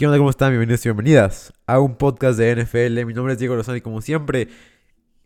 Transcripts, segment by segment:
¿Qué onda? ¿Cómo están? Bienvenidos y bienvenidas a un podcast de NFL. Mi nombre es Diego Lozano y como siempre,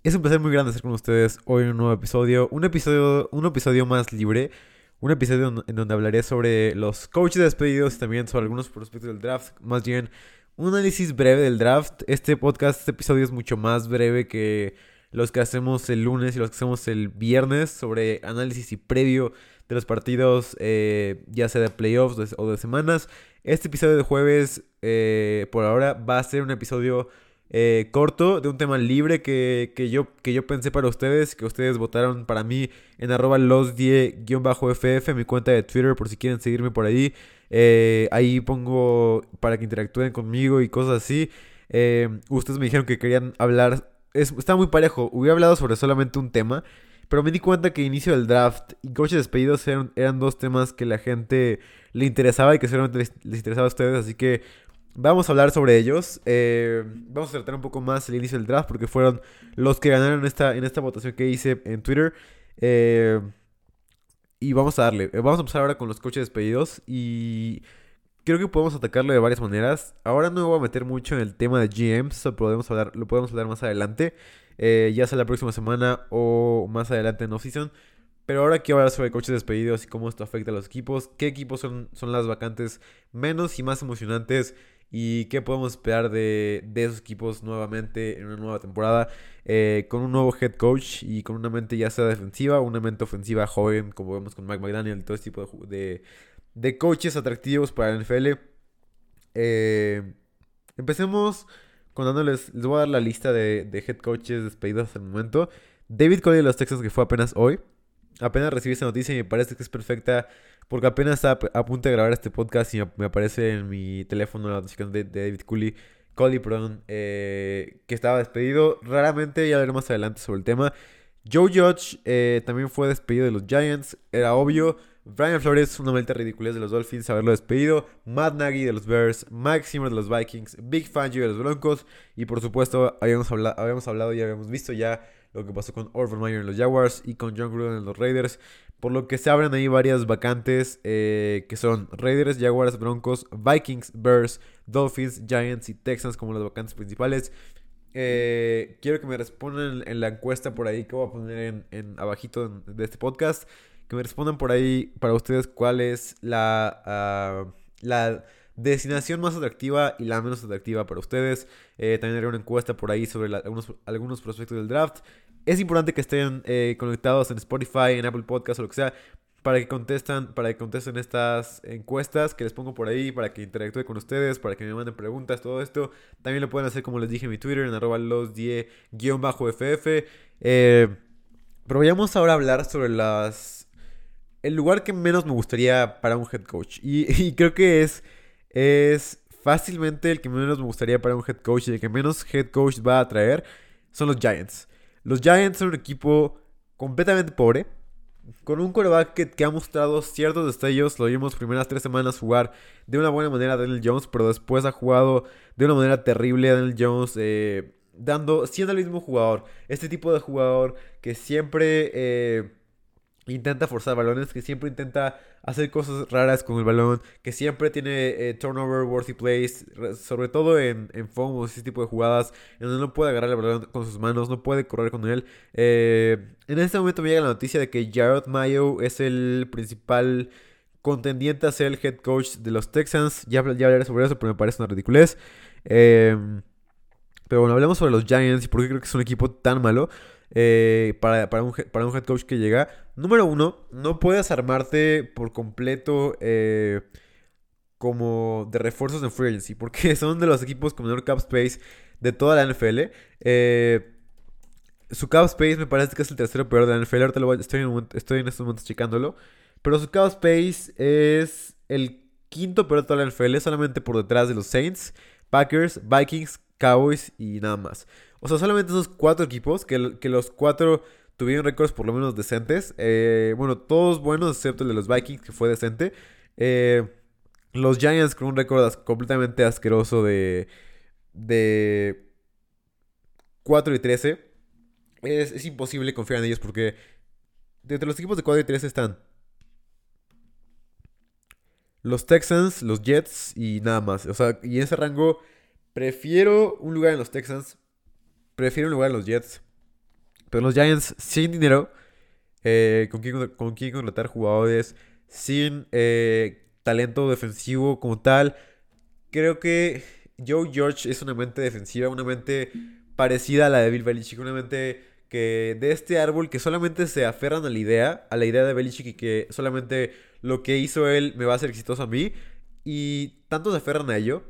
es un placer muy grande estar con ustedes hoy en un nuevo episodio. Un episodio, un episodio más libre. Un episodio en donde hablaré sobre los coaches despedidos y también sobre algunos prospectos del draft. Más bien, un análisis breve del draft. Este podcast, este episodio es mucho más breve que los que hacemos el lunes y los que hacemos el viernes sobre análisis y previo de los partidos, eh, ya sea de playoffs o de semanas. Este episodio de jueves, eh, por ahora, va a ser un episodio eh, corto de un tema libre que, yo, que yo pensé para ustedes, que ustedes votaron para mí en arroba los10-ff, mi cuenta de Twitter, por si quieren seguirme por ahí. Eh, ahí pongo para que interactúen conmigo y cosas así. ustedes me dijeron que querían hablar, está muy parejo, hubiera hablado sobre solamente un tema. Pero me di cuenta que inicio del draft y coches despedidos eran, eran, dos temas que la gente le interesaba y que seguramente les, interesaba a ustedes. Así que vamos a hablar sobre ellos. Eh, vamos a tratar un poco más el inicio del draft porque fueron los que ganaron esta, en esta votación que hice en Twitter. Eh, y vamos a darle. Vamos a empezar ahora con los coches despedidos y creo que podemos atacarlo de varias maneras. Ahora no me voy a meter mucho en el tema de GMs, eso podemos hablar, lo podemos hablar más adelante. Eh, ya sea la próxima semana o más adelante en off-season. Pero ahora quiero hablar sobre coches despedidos y cómo esto afecta a los equipos, qué equipos son, son las vacantes menos y más emocionantes y qué podemos esperar de, esos equipos nuevamente en una nueva temporada eh, con un nuevo head coach y con una mente ya sea defensiva una mente ofensiva joven como vemos con Mike McDaniel y todo este tipo de, de, coaches atractivos para el NFL. Eh, empecemos con dándoles, les voy a dar la lista de, head coaches despedidos hasta el momento. David Coley de los Texans, que fue apenas hoy. Apenas recibí esta noticia y me parece que es perfecta porque apenas está a de grabar este podcast y me aparece en mi teléfono la notificación de, David Coley, Coley perdón, eh, que estaba despedido. Raramente ya veremos más adelante sobre el tema. Joe Judge eh, también fue despedido de los Giants, era obvio. Brian Flores, una maleta ridiculez de los Dolphins, haberlo despedido. Matt Nagy de los Bears, Mike Zimmer de los Vikings, Big Fangio de los Broncos. Y por supuesto, habíamos, hablado, habíamos hablado y habíamos visto ya lo que pasó con Orville Meyer en los Jaguars y con John Gruden en los Raiders. Por lo que se abren ahí varias vacantes eh, que son Raiders, Jaguars, Broncos, Vikings, Bears, Dolphins, Giants y Texans como las vacantes principales. Eh, quiero que me respondan en la encuesta por ahí que voy a poner en, abajito de este podcast que me respondan por ahí para ustedes cuál es la, uh, la destinación más atractiva y la menos atractiva para ustedes. Eh, también haré una encuesta por ahí sobre algunos, algunos prospectos del draft. Es importante que estén eh, conectados en Spotify, en Apple Podcast o lo que sea, para que contestan, para que contesten estas encuestas que les pongo por ahí, para que interactúe con ustedes, para que me manden preguntas, todo esto. También lo pueden hacer como les dije en mi Twitter, en arroba los ff Eh, pero vayamos ahora a hablar sobre las el lugar que menos me gustaría para un head coach. Y, creo que es, es fácilmente el que menos me gustaría para un head coach y el que menos head coach va a traer son los Giants. Los Giants son un equipo completamente pobre. Con un quarterback que, ha mostrado ciertos destellos, lo vimos primeras tres semanas jugar de una buena manera a Daniel Jones, pero después ha jugado de una manera terrible a Daniel Jones, eh, dando, siendo el mismo jugador. Este tipo de jugador que siempre eh, intenta forzar balones, que siempre intenta hacer cosas raras con el balón, que siempre tiene eh, turnover worthy plays, sobre todo en, en o ese tipo de jugadas, en donde no puede agarrar el balón con sus manos, no puede correr con él. Eh, en este momento me llega la noticia de que Jared Mayo es el principal contendiente a ser el head coach de los Texans. Ya, ya hablaré sobre eso, pero me parece una ridiculez. Em, pero bueno, hablemos sobre los Giants y por qué creo que es un equipo tan malo. Eh, para, para, un, para, un, head coach que llega. Número uno, no puedes armarte por completo eh, como de refuerzos en free porque son de los equipos con menor cap space de toda la NFL. Eh, su cap space me parece que es el tercero peor de la NFL. Ahorita lo estoy, en, estoy en estos momentos checándolo. Pero su cap space es el quinto peor de toda la NFL, solamente por detrás de los Saints, Packers, Vikings, Cowboys y nada más. O sea, solamente esos cuatro equipos, que, los cuatro tuvieron récords por lo menos decentes. Eh, bueno, todos buenos, excepto el de los Vikings, que fue decente. Eh, los Giants con un récord completamente asqueroso de, de 4 y 13. Es, es, imposible confiar en ellos porque entre los equipos de 4 y 13 están los Texans, los Jets y nada más. O sea, y en ese rango prefiero un lugar en los Texans, prefiero un lugar en los Jets. Pero los Giants sin dinero, eh, con, quién, con quién contratar jugadores, sin eh, talento defensivo como tal. Creo que Joe George es una mente defensiva, una mente parecida a la de Bill Belichick, una mente que de este árbol que solamente se aferran a la idea, a la idea de Belichick y que solamente lo que hizo él me va a hacer exitoso a mí. Y tanto se aferran a ello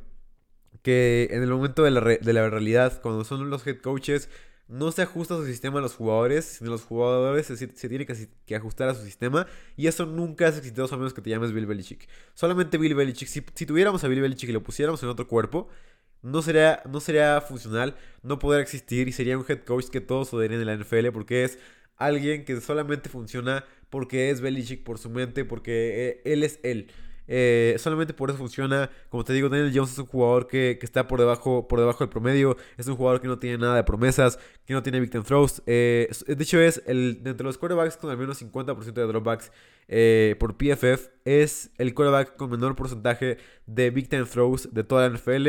que en el momento de la, de la realidad, cuando son los head coaches, no se ajusta su sistema a los jugadores, sino los jugadores se, se tienen que, ajustar a su sistema. Y eso nunca es exitoso a menos que te llames Bill Belichick. Solamente Bill Belichick. Si, si tuviéramos a Bill Belichick y lo pusiéramos en otro cuerpo, no sería, no sería funcional, no podría existir y sería un head coach que todos odiarían en la NFL porque es alguien que solamente funciona porque es Belichick por su mente, porque eh, él es él. Eh, solamente por eso funciona. Como te digo, Daniel Jones es un jugador que, está por debajo, por debajo del promedio. Es un jugador que no tiene nada de promesas, que no tiene victim throws. Eh, de hecho, es el entre los quarterbacks con al menos 50% de dropbacks eh, por PFF. Es el quarterback con menor porcentaje de big time throws de toda la NFL.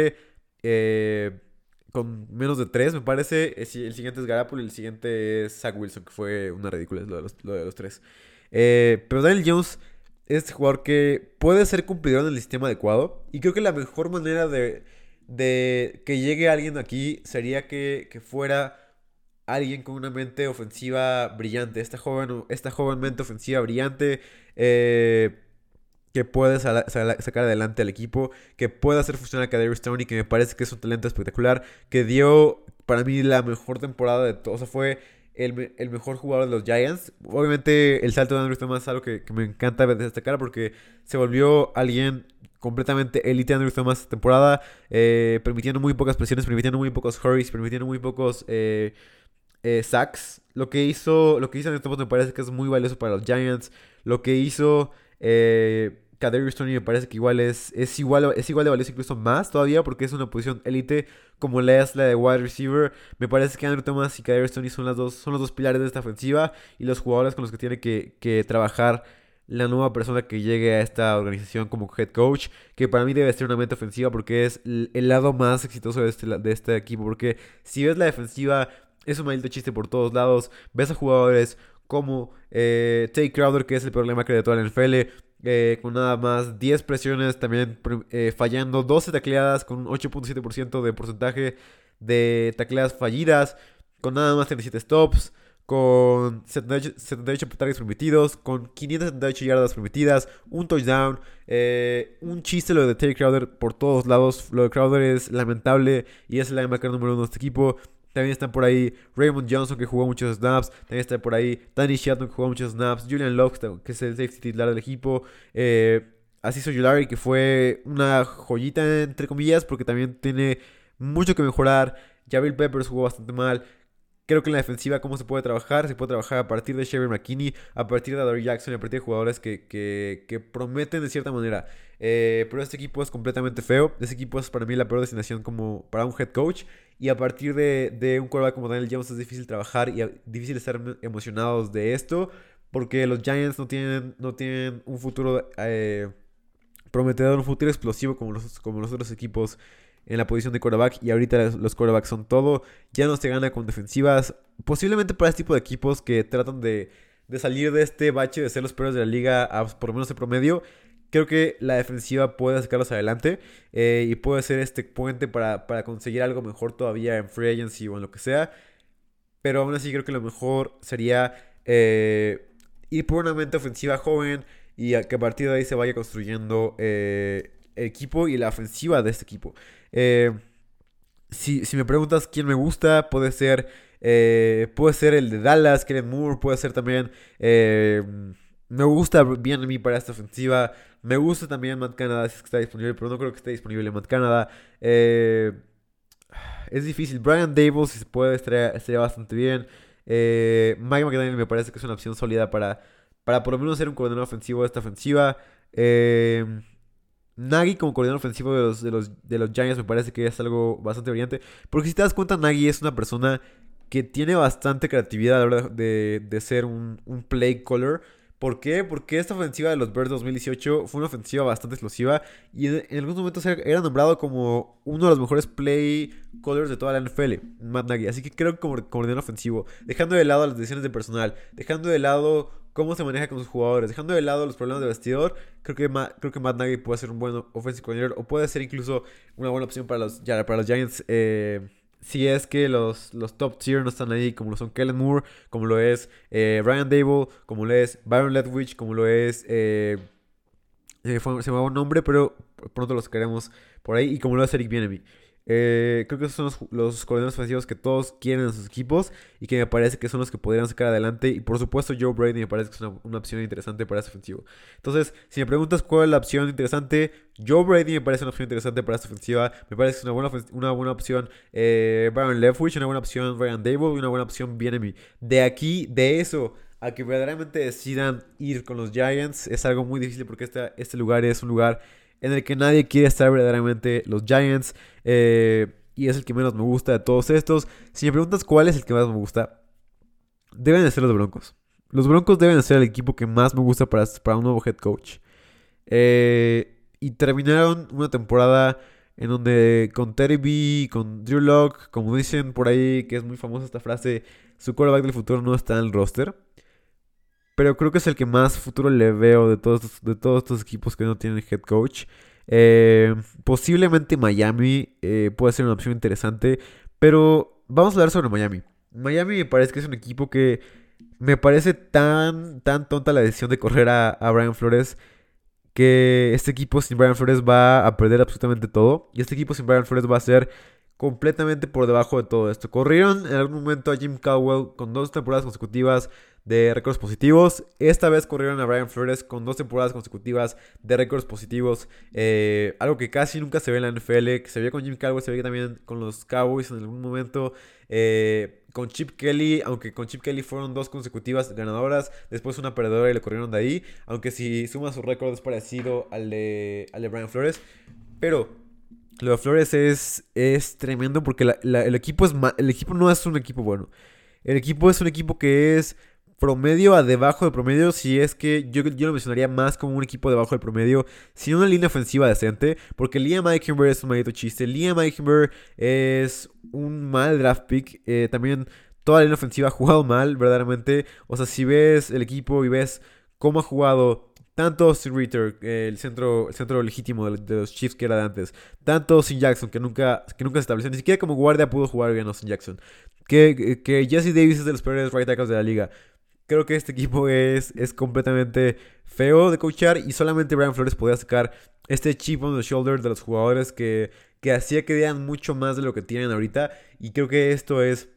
con menos de 3, me parece. El siguiente es Garapolo y el siguiente es Zach Wilson, que fue una ridícula lo de los, lo de los tres. pero Daniel Jones este jugador que puede ser cumplidor en el sistema adecuado. Y creo que la mejor manera de, de que llegue alguien aquí sería que, fuera alguien con una mente ofensiva brillante. Esta joven, esta joven mente ofensiva brillante eh, que puede sacar adelante al equipo, que pueda hacer funcionar a Kadarius Stoney, que me parece que es un talento espectacular, que dio para mí la mejor temporada de todo. O sea, fue el, mejor jugador de los Giants. Obviamente el salto de Andrew Thomas es algo que, me encanta destacar porque se volvió alguien completamente elite Andrew Thomas esta temporada, eh, permitiendo muy pocas presiones, permitiendo muy pocos hurries, permitiendo muy pocos eh, eh, sacks. Lo que hizo, lo que hizo Andrew Thomas me parece que es muy valioso para los Giants. Lo que hizo Kadarius Stoney me parece que igual es, es, igual, es igual de valioso, incluso más todavía, porque es una posición élite como la es la de wide receiver. Me parece que Andrew Thomas y Kadarius Stoney son, las dos, son los dos pilares de esta ofensiva y los jugadores con los que tiene que, trabajar la nueva persona que llegue a esta organización como head coach, que para mí debe ser una mente ofensiva porque es el lado más exitoso de este, de este equipo, porque si ves la defensiva, es un maldito chiste por todos lados, ves a jugadores como eh, Crowder, que es el problema que de toda la NFL, eh, con nada más 10 presiones, también eh, fallando 12 tacleadas con un 8.7% de porcentaje de tacleadas fallidas, con nada más 37 stops, con 78, targets permitidos, con 578 yardas permitidas, un touchdown, eh, un chiste lo de Terry Crowder por todos lados. Lo de Crowder es lamentable y es el linebacker número uno de este equipo. También están por ahí Raymond Johnson, que jugó muchos snaps. También está por ahí Danny Shelton, que jugó muchos snaps. Julian Locke, que es el safety titular del equipo. Eh, Asiso Yulari, que fue una joyita, entre comillas, porque también tiene mucho que mejorar. Javier Peppers jugó bastante mal. Creo que en la defensiva, ¿cómo se puede trabajar? Se puede trabajar a partir de Sherry McKinney, a partir de Adore Jackson, a partir de jugadores que, que prometen de cierta manera. Eh, pero este equipo es completamente feo. Este equipo es para mí la peor destinación como para un head coach. Y a partir de, un quarterback como Daniel Jones es difícil trabajar y difícil estar emocionados de esto. Porque los Giants no tienen, no tienen un futuro eh, prometedor, un futuro explosivo como los, como los otros equipos en la posición de quarterback. Y ahorita los quarterbacks son todo. Ya no se gana con defensivas. Posiblemente para este tipo de equipos que tratan de, de salir de este bache de ser los peores de la liga por lo menos el promedio creo que la defensiva puede sacarlos adelante eh, y puede ser este puente para, conseguir algo mejor todavía en free agency o en lo que sea. Pero aún así creo que lo mejor sería eh, ir por una mente ofensiva joven y que a partir de ahí se vaya construyendo eh, el equipo y la ofensiva de este equipo. Si, si, me preguntas quién me gusta, puede ser, puede ser el de Dallas, Kellen Moore, puede ser también... me gusta bien a mí para esta ofensiva. Me gusta también Matt Canada si es que está disponible, pero no creo que esté disponible Matt Canada. Eh, es difícil. Brian Dable, si se puede, estaría, bastante bien. Eh, Mike McDaniel me parece que es una opción sólida para, para por lo menos ser un coordinador ofensivo de esta ofensiva. Eh, Nagy como coordinador ofensivo de los, de, los, de los Giants me parece que es algo bastante brillante. Porque si te das cuenta, Nagy es una persona que tiene bastante creatividad a la hora de, de ser un, un play caller ¿Por qué? Porque esta ofensiva de los Bears 2018 fue una ofensiva bastante explosiva y en, algunos momentos era, nombrado como uno de los mejores play callers de toda la NFL, Matt Nagy. Así que creo que como coordinador ofensivo, dejando de lado las decisiones de personal, dejando de lado cómo se maneja con sus jugadores, dejando de lado los problemas de vestidor, creo que, creo que Matt Nagy puede ser un buen offensive coordinator o puede ser incluso una buena opción para los, para los Giants. Eh, si es que los, los top tier no están ahí, como lo son Kellen Moore, como lo es eh, Ryan Dable, como lo es Byron Ledwich, como lo es. Eh, eh se me va un nombre, pero pronto los queremos por ahí, y como lo es Eric Bienemy. Eh, creo que esos son los, los, coordinadores ofensivos que todos quieren en sus equipos y que me parece que son los que podrían sacar adelante. Y por supuesto, Joe Brady me parece que es una, opción interesante para ese ofensivo. Entonces, si me preguntas cuál es la opción interesante, Joe Brady me parece una opción interesante para esta ofensiva. Me parece que es una buena, una buena opción eh, Byron Leftwich, una buena opción Ryan Dable y una buena opción Bienemy. De aquí, de eso a que verdaderamente decidan ir con los Giants es algo muy difícil porque este, este lugar es un lugar en el que nadie quiere estar verdaderamente los Giants. Eh, y es el que menos me gusta de todos estos. Si me preguntas cuál es el que más me gusta, deben de ser los Broncos. Los Broncos deben de ser el equipo que más me gusta para, para un nuevo head coach. Eh, y terminaron una temporada en donde con Terry B, con Drew Locke, como dicen por ahí, que es muy famosa esta frase, su quarterback del futuro no está en el roster. Pero creo que es el que más futuro le veo de todos, de todos estos equipos que no tienen head coach. Eh, posiblemente Miami eh, puede ser una opción interesante. Pero vamos a hablar sobre Miami. Miami me parece que es un equipo que me parece tan, tan tonta la decisión de correr a, a Brian Flores. Que este equipo sin Brian Flores va a perder absolutamente todo. Y este equipo sin Brian Flores va a ser completamente por debajo de todo esto. Corrieron en algún momento a Jim Caldwell con dos temporadas consecutivas de récords positivos. Esta vez corrieron a Brian Flores con dos temporadas consecutivas de récords positivos. Eh, algo que casi nunca se ve en la NFL. Se veía con Jim Caldwell, se veía también con los Cowboys en algún momento. Eh, con Chip Kelly, aunque con Chip Kelly fueron dos consecutivas ganadoras, después una perdedora y le corrieron de ahí. Aunque si suma su récord es parecido al de, al de Brian Flores. Pero lo de Flores es, es tremendo porque el, equipo es el equipo no es un equipo bueno. El equipo es un equipo que es promedio a debajo del promedio, si es que yo, yo lo mencionaría más como un equipo debajo del promedio, sin una línea ofensiva decente, porque Liam Eichenberg es un maldito chiste, Liam Eichenberg es un mal draft pick, eh, también toda la línea ofensiva ha jugado mal, verdaderamente, o sea, si ves el equipo y ves cómo ha jugado tanto Sin Ritter, el centro, el centro legítimo de, los Chiefs que era de antes, tanto Sin Jackson, que nunca, que nunca se estableció, ni siquiera como guardia pudo jugar bien a Sin Jackson, que, que Jesse Davis es de los peores right tackles de la liga, Creo que este equipo es, es completamente feo de coachar y solamente Brian Flores podía sacar este chip on the shoulder de los jugadores que, que hacía que dieran mucho más de lo que tienen ahorita. Y creo que esto es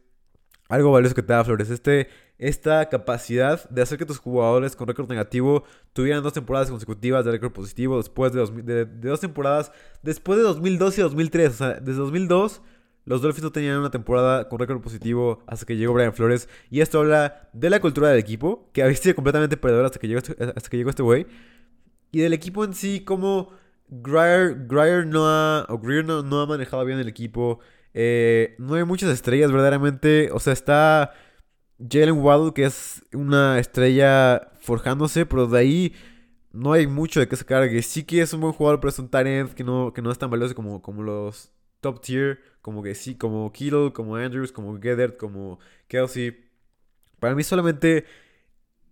algo valioso que te da Flores. Este, esta capacidad de hacer que tus jugadores con récord negativo tuvieran dos temporadas consecutivas de récord positivo después de, de, de, dos temporadas, después de 2002 y 2003. O sea, desde 2002 los Dolphins no tenían una temporada con récord positivo hasta que llegó Brian Flores. Y esto habla de la cultura del equipo, que había sido completamente perdedor hasta que llegó este, hasta que llegó este güey. Y del equipo en sí, como Greer, no, ha, no, ha manejado bien el equipo. Eh, no hay muchas estrellas verdaderamente. O sea, está Jalen Waddle, que es una estrella forjándose, pero de ahí no hay mucho de qué sacar. Que sí que es un buen jugador, pero es un talent que no, que no es tan valioso como, como los top tier, como que sí, como Kittle, como Andrews, como Gedert, como Kelsey. Para mí solamente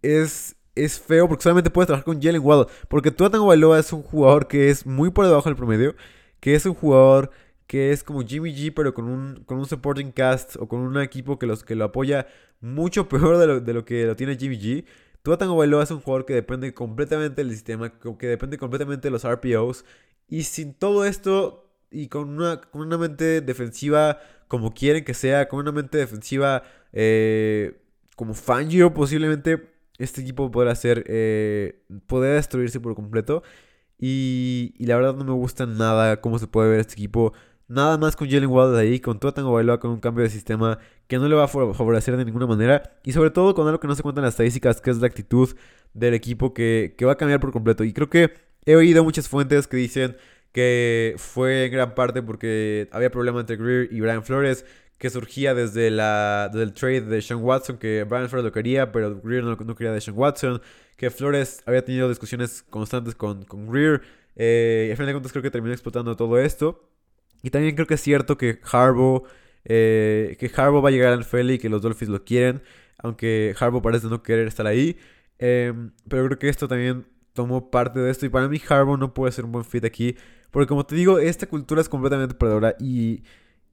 es, es feo porque solamente puedes trabajar con Jalen Waddle. Porque Tuatan Bailoa es un jugador que es muy por debajo del promedio. Que es un jugador que es como Jimmy G, pero con un, con un supporting cast o con un equipo que, los, que lo apoya mucho peor de lo, de lo que lo tiene Jimmy G. Tuatan Bailoa es un jugador que depende completamente del sistema, que depende completamente de los RPOs. Y sin todo esto, y con una, con una mente defensiva como quieren que sea, con una mente defensiva eh, como Fangio posiblemente, este equipo podrá ser, eh, podrá destruirse por completo. Y, y, la verdad no me gusta nada cómo se puede ver este equipo. Nada más con Jalen Waddle ahí, con todo Tango Bailoa, con un cambio de sistema que no le va a favorecer de ninguna manera. Y sobre todo con algo que no se cuenta en las estadísticas, que es la actitud del equipo que, que va a cambiar por completo. Y creo que he oído muchas fuentes que dicen que fue en gran parte porque había problema entre Greer y Brian Flores, que surgía desde, la, el trade de Sean Watson, que Brian Flores lo quería, pero Greer no, quería de Sean Watson, que Flores había tenido discusiones constantes con, con Greer, eh, y al final de cuentas creo que terminó explotando todo esto. Y también creo que es cierto que Harbaugh, eh, que va a llegar al NFL y que los Dolphins lo quieren, aunque Harbaugh parece no querer estar ahí. Em, pero creo que esto también tomó parte de esto y para mí Harbaugh no puede ser un buen fit aquí, porque como te digo, esta cultura es completamente perdedora y,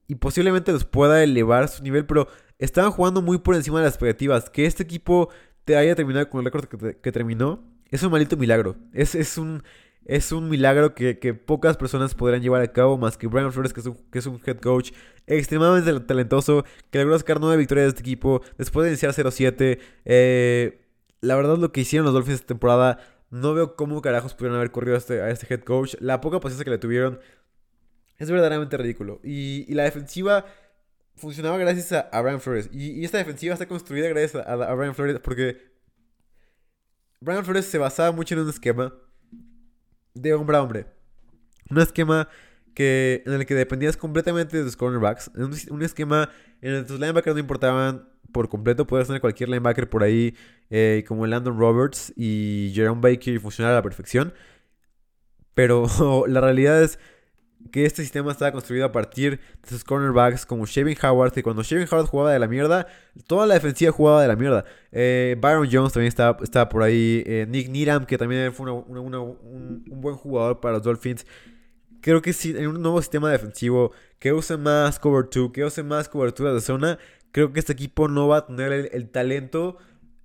y posiblemente los pueda elevar su nivel, pero estaban jugando muy por encima de las expectativas. Que este equipo te haya terminado con el récord que, terminó es un maldito milagro. Es, es un es un milagro que, pocas personas podrán llevar a cabo, más que Brian Flores, que es un, que es un head coach extremadamente talentoso, que logró sacar nueve victorias de este equipo después de iniciar 0-7. Eh, la verdad, lo que hicieron los Dolphins esta temporada, no veo cómo carajos pudieron haber corrido a este, a este head coach. La poca paciencia que le tuvieron es verdaderamente ridículo. Y, la defensiva funcionaba gracias a, Brian Flores. Y, esta defensiva está construida gracias a, a Brian Flores porque Brian Flores se basaba mucho en un esquema de hombre a hombre. Un esquema que, en el que dependías completamente de tus cornerbacks. Un, esquema en el que tus linebackers no importaban por completo. Puedes tener cualquier linebacker por ahí, eh, como Landon Roberts y Jerome Baker, y funcionar a la perfección. Pero la realidad es que este sistema estaba construido a partir de sus cornerbacks como Shaving Howard, que cuando Shaving Howard jugaba de la mierda, toda la defensiva jugaba de la mierda. Eh, Byron Jones también estaba, estaba por ahí, eh, Nick Needham, que también fue un, buen jugador para los Dolphins. Creo que si en un nuevo sistema defensivo que use más cover 2, que use más cobertura de zona, creo que este equipo no va a tener el talento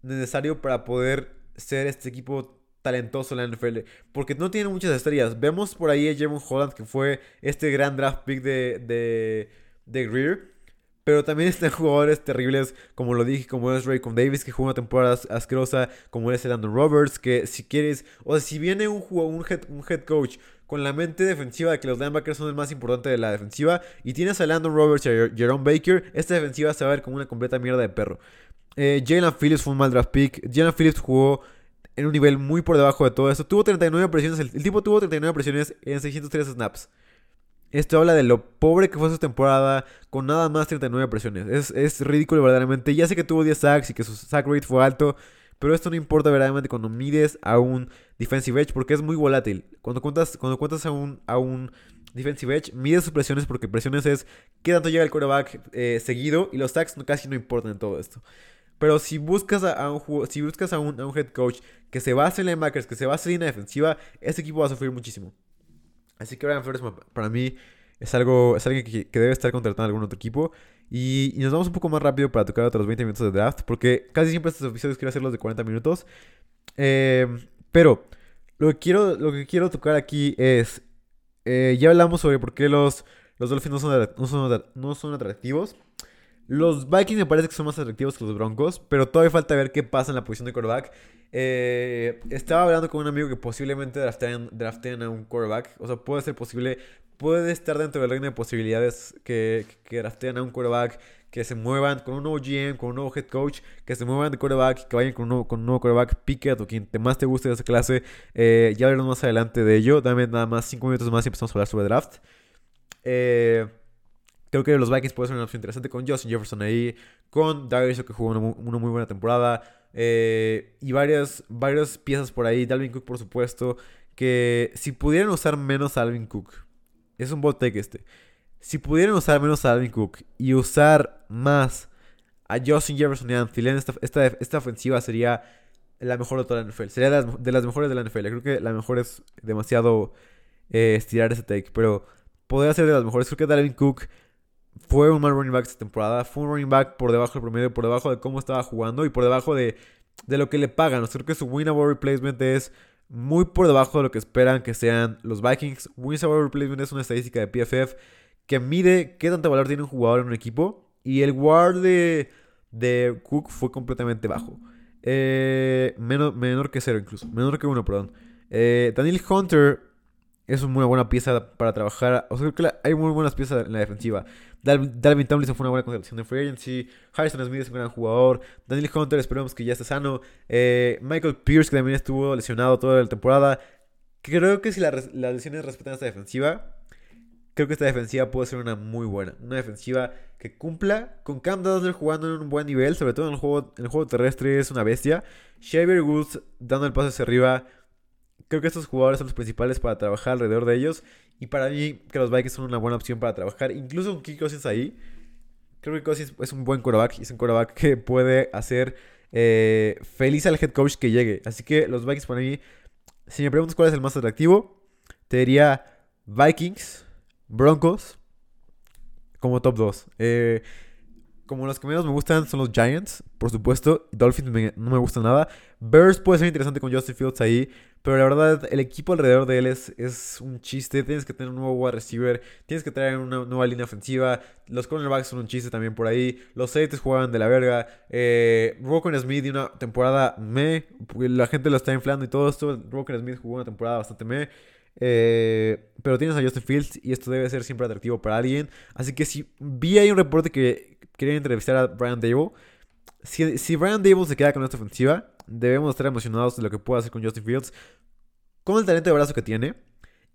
necesario para poder ser este equipo talentoso en la NFL. Porque no tiene muchas estrellas. Vemos por ahí a Jeremy Holland, que fue este gran draft pick de, de, de Greer. Pero también están jugadores terribles, como lo dije, como es Raycon Davis, que jugó una temporada asquerosa, como es Landon Roberts, que si quieres, o sea, si viene un, un, head, un head coach con la mente defensiva de que los linebackers son el más importante de la defensiva, y tienes a Landon Roberts y a Jerome Baker, esta defensiva se va a ver como una completa mierda de perro. Eh, Jalen Phillips fue un mal draft pick. Jalen Phillips jugó en un nivel muy por debajo de todo esto. Tuvo 39 presiones, el, tipo tuvo 39 presiones en 603 snaps. Esto habla de lo pobre que fue su temporada con nada más 39 presiones. Es, es ridículo verdaderamente. Ya sé que tuvo 10 sacks y que su sack rate fue alto, pero esto no importa verdaderamente cuando mides a un defensive edge porque es muy volátil. Cuando cuentas, cuando cuentas a un, a un defensive edge, mides sus presiones porque presiones es qué tanto llega el quarterback eh, seguido y los sacks casi no importan en todo esto. Pero si buscas a, un, si buscas a un, head coach que se base en linebackers, que se base en la defensiva, ese equipo va a sufrir muchísimo. Así que Brian Flores para mí es algo es alguien que, debe estar contratando a algún otro equipo. Y, nos vamos un poco más rápido para tocar otros 20 minutos de draft, porque casi siempre estos episodios quiero hacerlos de 40 minutos. Em, pero lo que, quiero, lo que quiero tocar aquí es, eh, ya hablamos sobre por qué los, los Dolphins no son, no son, no son atractivos. Los Vikings me parece que son más atractivos que los Broncos, pero todavía falta ver qué pasa en la posición de quarterback. Eh, estaba hablando con un amigo que posiblemente drafteen, a un quarterback. O sea, puede ser posible, puede estar dentro del reino de posibilidades que, que drafteen a un quarterback, que se muevan con un nuevo GM, con un nuevo head coach, que se muevan de quarterback, que vayan con un nuevo, con un nuevo quarterback, Pickett o quien más te guste de esa clase. Eh, ya hablaremos más adelante de ello. Dame nada más 5 minutos más y empezamos a hablar sobre draft. Eh. Creo que los Vikings puede ser una opción interesante con Justin Jefferson ahí, con Darius que jugó una, muy buena temporada, eh, y varias, varias piezas por ahí. Dalvin Cook, por supuesto, que si pudieran usar menos a Dalvin Cook, es un bot take este. Si pudieran usar menos a Dalvin Cook y usar más a Justin Jefferson y a esta, esta, esta, ofensiva sería la mejor de toda la NFL. Sería de las, mejores de la NFL. Creo que la mejor es demasiado eh, estirar ese take, pero podría ser de las mejores. Creo que Dalvin Cook fue un mal running back esta temporada. Fue un running back por debajo del promedio, por debajo de cómo estaba jugando y por debajo de, de lo que le pagan. Creo que su winnable replacement es muy por debajo de lo que esperan que sean los Vikings. Winnable replacement es una estadística de PFF que mide qué tanto valor tiene un jugador en un equipo. Y el guard de, de Cook fue completamente bajo. Eh, menor, menor que cero incluso. Menor que uno, perdón. Eh, Daniel Hunter es una buena pieza para trabajar. O sea, que hay muy buenas piezas en la defensiva. Dalvin Tomlinson fue una buena contratación de free agency. Harrison Smith es un gran jugador. Daniel Hunter, esperemos que ya esté sano. Eh, Michael Pierce, que también estuvo lesionado toda la temporada. creo que si las lesiones respetan esta defensiva, creo que esta defensiva puede ser una muy buena. Una defensiva que cumpla con Cam Dodson jugando en un buen nivel, sobre todo en el juego, en el juego terrestre, es una bestia. Xavier Woods dando el paso hacia arriba. Creo que estos jugadores son los principales para trabajar alrededor de ellos. Y para mí, que los Vikings son una buena opción para trabajar. Incluso con Kirk Cousins ahí. Creo que Cousins es un buen quarterback. Y es un quarterback que puede hacer eh, feliz al head coach que llegue. Así que los Vikings para mí, si me preguntas cuál es el más atractivo, te diría Vikings. Broncos como top 2. Eh, como los que menos me gustan son los Giants, por supuesto. Dolphins no me gusta nada. Bears puede ser interesante con Justin Fields ahí. Pero la verdad, el equipo alrededor de él es, es un chiste. Tienes que tener un nuevo wide receiver. Tienes que traer una nueva línea ofensiva. Los cornerbacks son un chiste también por ahí. Los safeties juegan de la verga. Eh, Smith de una temporada me. La gente lo está inflando y todo esto. Roken Smith jugó una temporada bastante me. Eh, pero tienes a Justin Fields y esto debe ser siempre atractivo para alguien. Así que si vi ahí un reporte que querían entrevistar a Brian Dable. Si, si Brian Dable se queda con esta ofensiva, debemos estar emocionados de lo que puede hacer con Justin Fields. Con el talento de brazo que tiene.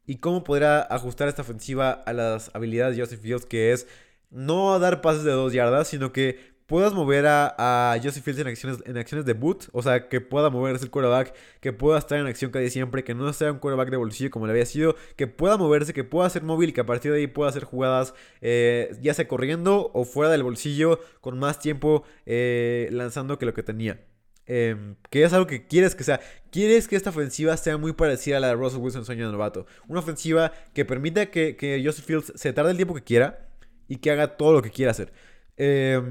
Y cómo podrá ajustar esta ofensiva a las habilidades de Justin Fields, que es no dar pases de dos yardas, sino que puedas mover a, Joseph Fields en acciones, en acciones de boot, o sea, que pueda moverse el quarterback, que pueda estar en acción casi siempre, que no sea un quarterback de bolsillo como le había sido, que pueda moverse, que pueda ser móvil que a partir de ahí pueda hacer jugadas eh, ya sea corriendo o fuera del bolsillo con más tiempo eh, lanzando que lo que tenía. Em, que es algo que quieres que sea. Quieres que esta ofensiva sea muy parecida a la de Russell Wilson sueño de novato. Una ofensiva que permita que, que Joseph Fields se tarde el tiempo que quiera y que haga todo lo que quiera hacer. Eh,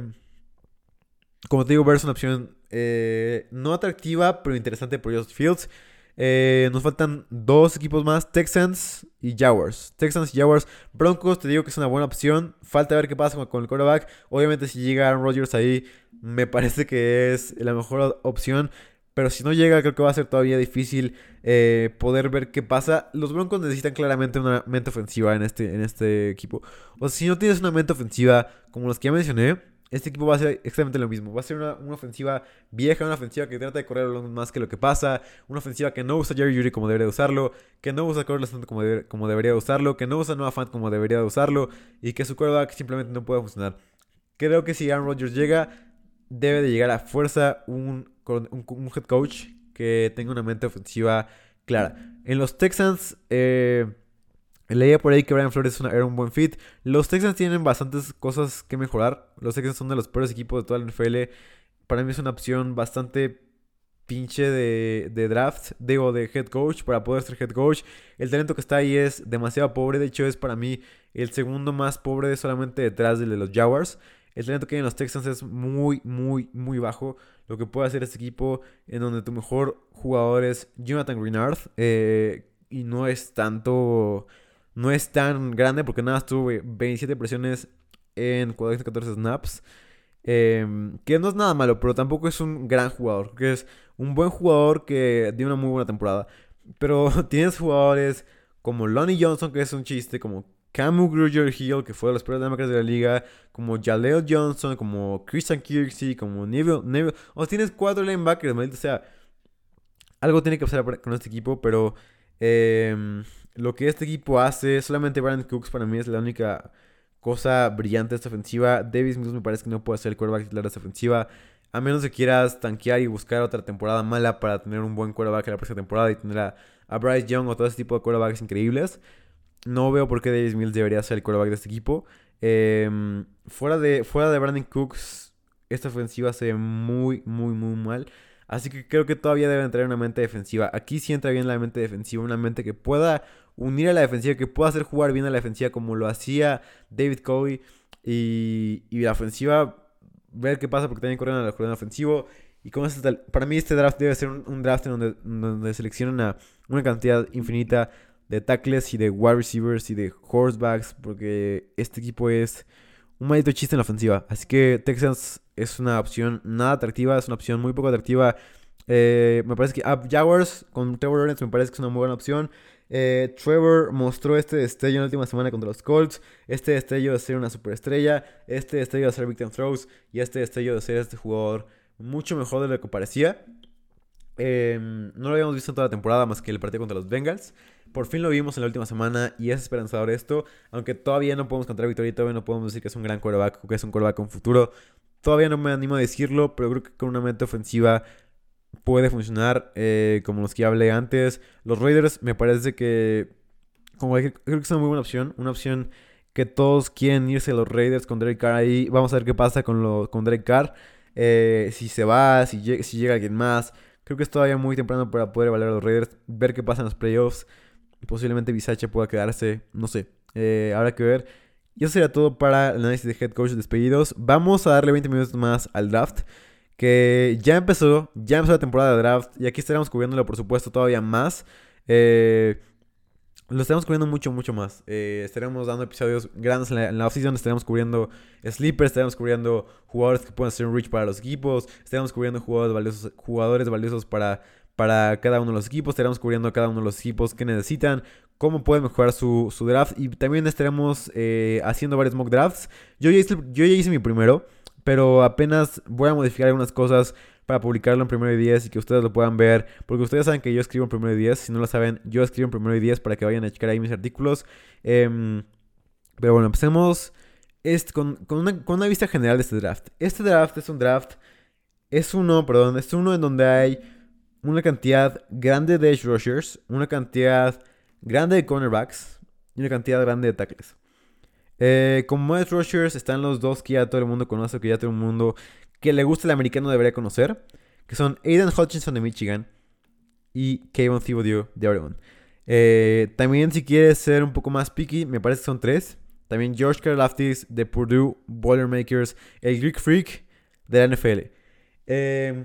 como te digo, ver es una opción eh, no atractiva, pero interesante por Justin Fields. Eh, nos faltan dos equipos más, Texans y Jaguars. Texans y Jaguars. Broncos, te digo que es una buena opción. Falta ver qué pasa con, el quarterback. Obviamente si llega Aaron Rodgers ahí, me parece que es la mejor opción. Pero si no llega, creo que va a ser todavía difícil eh, poder ver qué pasa. Los Broncos necesitan claramente una mente ofensiva en este, en este equipo. O si no tienes una mente ofensiva como los que ya mencioné, este equipo va a ser exactamente lo mismo. Va a ser una, ofensiva vieja, una ofensiva que trata de correr más que lo que pasa. Una ofensiva que no usa Jerry Judy como debería usarlo. Que no usa Corey como, como debería usarlo. Que no usa Noah Fant como debería usarlo. Y que su quarterback simplemente no puede funcionar. Creo que si Aaron Rodgers llega, debe de llegar a fuerza un, un, head coach que tenga una mente ofensiva clara. En los Texans... Eh, Leía por ahí que Brian Flores era un buen fit. Los Texans tienen bastantes cosas que mejorar. Los Texans son de los peores equipos de toda la NFL. Para mí es una opción bastante pinche de, draft, digo, de head coach, para poder ser head coach. El talento que está ahí es demasiado pobre, de hecho es para mí el segundo más pobre solamente detrás del de los Jaguars. El talento que hay en los Texans es muy, muy, muy bajo. Lo que puede hacer este equipo en donde tu mejor jugador es Jonathan Greenard. Eh, y no es tanto no es tan grande porque nada, tuve 27 presiones en 14 snaps. Em, que no es nada malo, pero tampoco es un gran jugador. Que es un buen jugador que dio una muy buena temporada. Pero tienes jugadores como Lonnie Johnson, que es un chiste, como Camu Gruger Hill, que fue de los peores linebackers de la liga, como Jaleel Johnson, como Christian Kirksey, como Neville, Neville. O tienes cuatro linebackers, maldito sea. Algo tiene que pasar con este equipo, pero eh, lo que este equipo hace, solamente Brandon Cooks para mí es la única cosa brillante de esta ofensiva. Davis Mills me parece que no puede ser el quarterback titular de esta ofensiva. A menos que quieras tanquear y buscar otra temporada mala para tener un buen quarterback en la próxima temporada y tener a, Bryce Young o todo ese tipo de quarterbacks increíbles. No veo por qué Davis Mills debería ser el quarterback de este equipo. Em, fuera, de, fuera de Brandon Cooks, esta ofensiva se ve muy, muy, muy mal. Así que creo que todavía debe entrar una mente defensiva. Aquí sí entra bien la mente defensiva, una mente que pueda unir a la defensiva, que pueda hacer jugar bien a la defensiva como lo hacía David Covey. Y, y la ofensiva, ver qué pasa porque también corren a la jugada ofensivo. Y como este, para mí este draft debe ser un, draft en donde, donde seleccionan a una cantidad infinita de tackles y de wide receivers y de horsebacks. Porque este equipo es un maldito chiste en la ofensiva. Así que Texans es una opción nada atractiva, es una opción muy poco atractiva. Eh, me parece que ah, Jaguars con Trevor Lawrence me parece que es una muy buena opción. Eh, Trevor mostró este destello en la última semana contra los Colts. Este destello de ser una superestrella. Este destello de ser victim throws. Y este destello de ser este jugador mucho mejor de lo que parecía. Em, no lo habíamos visto en toda la temporada más que el partido contra los Bengals. Por fin lo vimos en la última semana y es esperanzador esto. Aunque todavía no podemos cantar victoria y todavía no podemos decir que es un gran quarterback o que es un quarterback con futuro. Todavía no me animo a decirlo, pero creo que con una mente ofensiva puede funcionar. Eh, como los que hablé antes. Los Raiders me parece que. Creo que es una muy buena opción. Una opción que todos quieren irse a los Raiders con Derek Carr ahí. Vamos a ver qué pasa con, lo, con Derek Carr. Eh, si se va, si, llega, alguien más. Creo que es todavía muy temprano para poder evaluar a los Raiders. Ver qué pasa en los playoffs. Posiblemente Bisache pueda quedarse, no sé, eh, habrá que ver. Y eso sería todo para el análisis de head coach despedidos. Vamos a darle 20 minutos más al draft. Que ya empezó, ya empezó la temporada de draft. Y aquí estaremos cubriéndolo, por supuesto, todavía más. Eh, lo estaremos cubriendo mucho, mucho más. Eh, estaremos dando episodios grandes en la, en la. Estaremos cubriendo sleepers. Estaremos cubriendo jugadores que pueden ser un reach para los equipos. Estaremos cubriendo jugadores valiosos, jugadores valiosos para para cada uno de los equipos. Estaremos cubriendo cada uno de los equipos que necesitan, cómo pueden mejorar su, draft. Y también estaremos eh, haciendo varios mock drafts. Yo hice, yo ya hice mi primero, pero apenas voy a modificar algunas cosas para publicarlo en primero y 10 y que ustedes lo puedan ver. Porque ustedes saben que yo escribo en primero y 10. Si no lo saben, yo escribo en primero y 10 para que vayan a checar ahí mis artículos. Em, pero bueno, empecemos con, una, con una vista general de este draft. Este draft es un draft. Es uno, perdón, es uno en donde hay una cantidad grande de edge rushers, una cantidad grande de cornerbacks y una cantidad grande de tackles. Eh, como edge rushers están los dos que ya todo el mundo conoce, que ya todo el mundo que le gusta el americano debería conocer, que son Aiden Hutchinson de Michigan y Kevin Thibodeau de Oregon. Eh, también si quieres ser un poco más picky, me parece que son tres. También George Karlaftis de Purdue, Boilermakers, el Greek Freak de la NFL. Eh,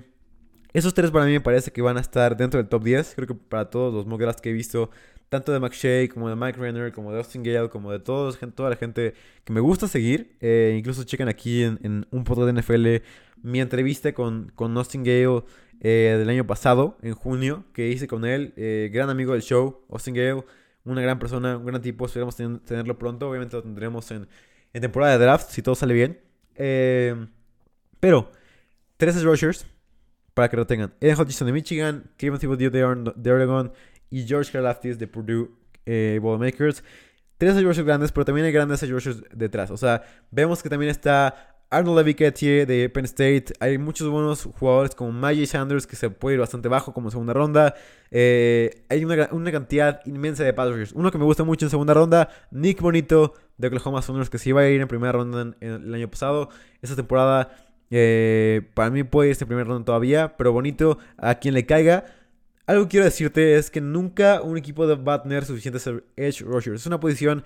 esos tres para mí me parece que van a estar dentro del top 10. Creo que para todos los mock que he visto, tanto de McShay como de Mike Renner, como de Austin Gale, como de todos, toda la gente que me gusta seguir. Eh, incluso chequen aquí en, un podcast de NFL mi entrevista con, con Austin Gale eh, del año pasado, en junio, que hice con él. Eh, gran amigo del show, Austin Gale, una gran persona, un gran tipo. Esperamos tenerlo pronto. Obviamente lo tendremos en, en temporada de draft, si todo sale bien. pero, 13 rushers para que lo tengan. Eden Hutchinson de Michigan, Kevin Thibodeau de, Oregon y George Karlaftis de Purdue eh, Ballmakers. Tres rushers grandes, pero también hay grandes rushers detrás. O sea, vemos que también está Arnold Leviketier de Penn State. Hay muchos buenos jugadores como Maggie Sanders que se puede ir bastante bajo como segunda ronda. Eh, hay una, cantidad inmensa de rushers. Uno que me gusta mucho en segunda ronda, Nick Bonito de Oklahoma Sooners que se iba a ir en primera ronda en, en el año pasado. Esta temporada eh, para mí puede ir este primer round todavía, pero bonito a quien le caiga. Algo que quiero decirte es que nunca un equipo va a tener suficientes edge rushers. Es una posición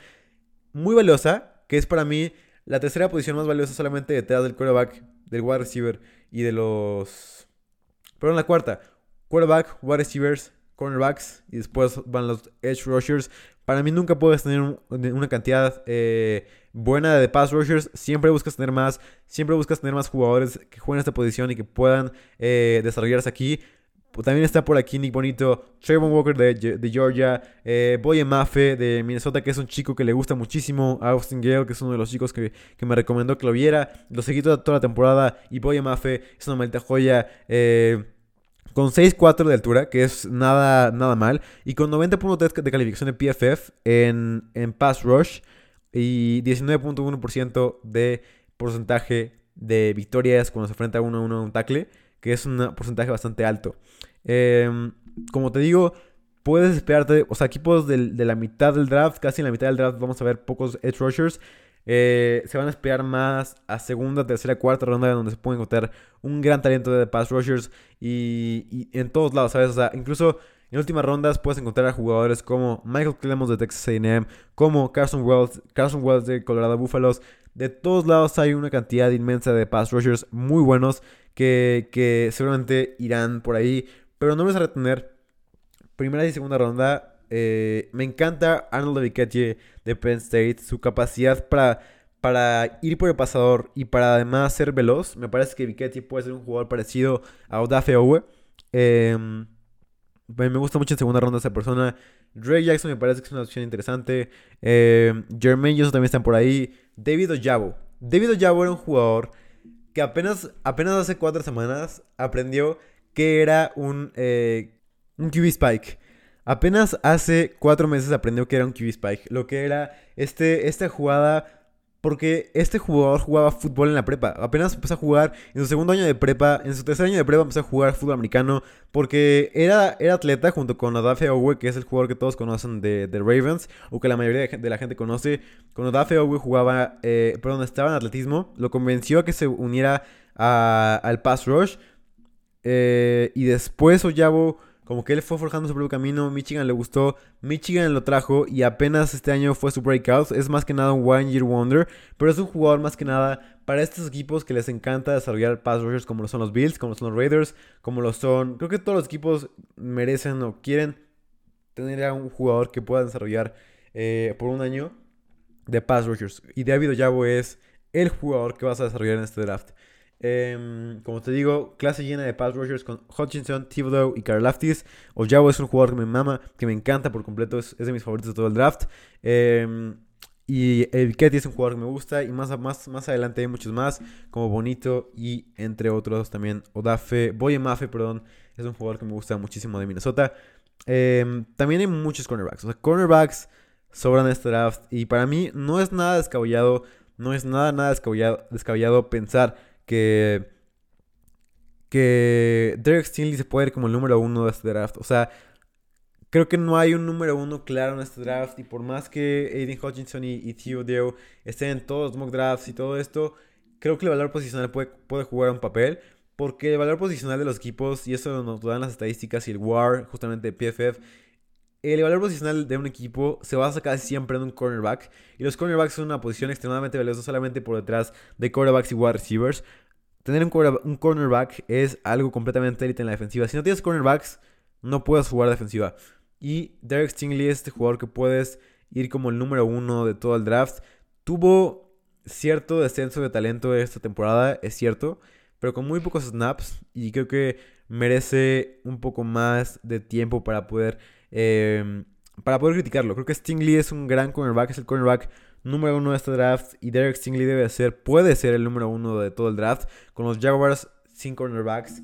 muy valiosa, que es para mí la tercera posición más valiosa solamente detrás del quarterback, del wide receiver y de los... Perdón, la cuarta. Quarterback, wide receivers, cornerbacks y después van los edge rushers. Para mí nunca puedes tener una cantidad eh, buena de pass rushers. Siempre buscas tener más. Siempre buscas tener más jugadores que jueguen esta posición y que puedan eh, desarrollarse aquí. También está por aquí Nick Bonito, Trayvon Walker de, Georgia, eh, Boye Mafe de Minnesota, que es un chico que le gusta muchísimo, Austin Gale, que es uno de los chicos que, me recomendó que lo viera. Lo seguí toda, la temporada y Boye Mafe es una maldita joya. Eh, con 6.4 de altura, que es nada, nada mal, y con 90.3 de calificación de PFF en, en Pass Rush y 19.1% de porcentaje de victorias cuando se enfrenta uno a uno a un tackle, que es un porcentaje bastante alto. Em, como te digo, puedes esperarte, o sea, equipos de, de la mitad del draft, casi en la mitad del draft vamos a ver pocos edge rushers. Eh, se van a esperar más a segunda, tercera, cuarta ronda donde se puede encontrar un gran talento de pass rushers y, en todos lados, ¿sabes? O sea, incluso en últimas rondas puedes encontrar a jugadores como Michael Clemons de Texas A&M, como Carson Wells, Carson Wells de Colorado Buffaloes. De todos lados hay una cantidad inmensa de pass rushers muy buenos que, que seguramente irán por ahí, pero no vas a retener primera y segunda ronda eh, me encanta Arnold Leviketier de Penn State, su capacidad para, para ir por el pasador y para además ser veloz. Me parece que Viketier puede ser un jugador parecido a Odafe Owe. Em, me gusta mucho en segunda ronda esa persona. Drake Jackson me parece que es una opción interesante. Eh, Jermaine Johnson también están por ahí. David Ojabo. David Ojabo era un jugador que apenas, apenas hace cuatro semanas aprendió que era un, eh, un QB Spike. Apenas hace cuatro meses aprendió que era un QB Spike. Lo que era este, esta jugada porque este jugador jugaba fútbol en la prepa. Apenas empezó a jugar en su segundo año de prepa. En su tercer año de prepa empezó a jugar fútbol americano. Porque era, era atleta junto con Odafe Owe, que es el jugador que todos conocen de, Ravens. O que la mayoría de, la gente conoce. Cuando Odafe Owe jugaba, eh, perdón, estaba en atletismo. Lo convenció a que se uniera al pass rush. Eh, y después Oyabo como que él fue forjando su propio camino, Michigan le gustó, Michigan lo trajo y apenas este año fue su breakout. Es más que nada un one year wonder, pero es un jugador más que nada para estos equipos que les encanta desarrollar pass rushers como lo son los Bills, como lo son los Raiders, como lo son... Creo que todos los equipos merecen o quieren tener a un jugador que pueda desarrollar eh, por un año de pass rushers. Y David Oyabo es el jugador que vas a desarrollar en este draft. Em, como te digo, clase llena de pass rushers con Hutchinson, Thibodeau y Karlaftis. Ojabo es un jugador que me mama, que me encanta por completo, es, de mis favoritos de todo el draft. Em, y el Ketty es un jugador que me gusta. Y más, más, más adelante hay muchos más, como Bonito y entre otros también Odafe, Boyemafe, perdón. Es un jugador que me gusta muchísimo de Minnesota. Em, también hay muchos cornerbacks. O sea, cornerbacks sobran este draft. Y para mí no es nada descabellado, no es nada, nada descabellado, descabellado pensar que, que Derek Stingley se puede ir como el número uno de este draft. O sea, creo que no hay un número uno claro en este draft. Y por más que Aiden Hutchinson y, y Theo estén en todos los mock drafts y todo esto, creo que el valor posicional puede, puede jugar un papel. Porque el valor posicional de los equipos, y eso nos dan las estadísticas y el WAR, justamente de PFF, el valor posicional de un equipo se basa casi siempre en un cornerback. Y los cornerbacks son una posición extremadamente valiosa solamente por detrás de cornerbacks y wide receivers. Tener un, cornerback es algo completamente élite en la defensiva. Si no tienes cornerbacks, no puedes jugar defensiva. Y Derek Stingley es este jugador que puedes ir como el número uno de todo el draft. Tuvo cierto descenso de talento esta temporada, es cierto, pero con muy pocos snaps. Y creo que merece un poco más de tiempo para poder Em, para poder criticarlo. Creo que Stingley es un gran cornerback, es el cornerback número uno de este draft y Derek Stingley debe ser, puede ser el número uno de todo el draft. Con los Jaguars sin cornerbacks,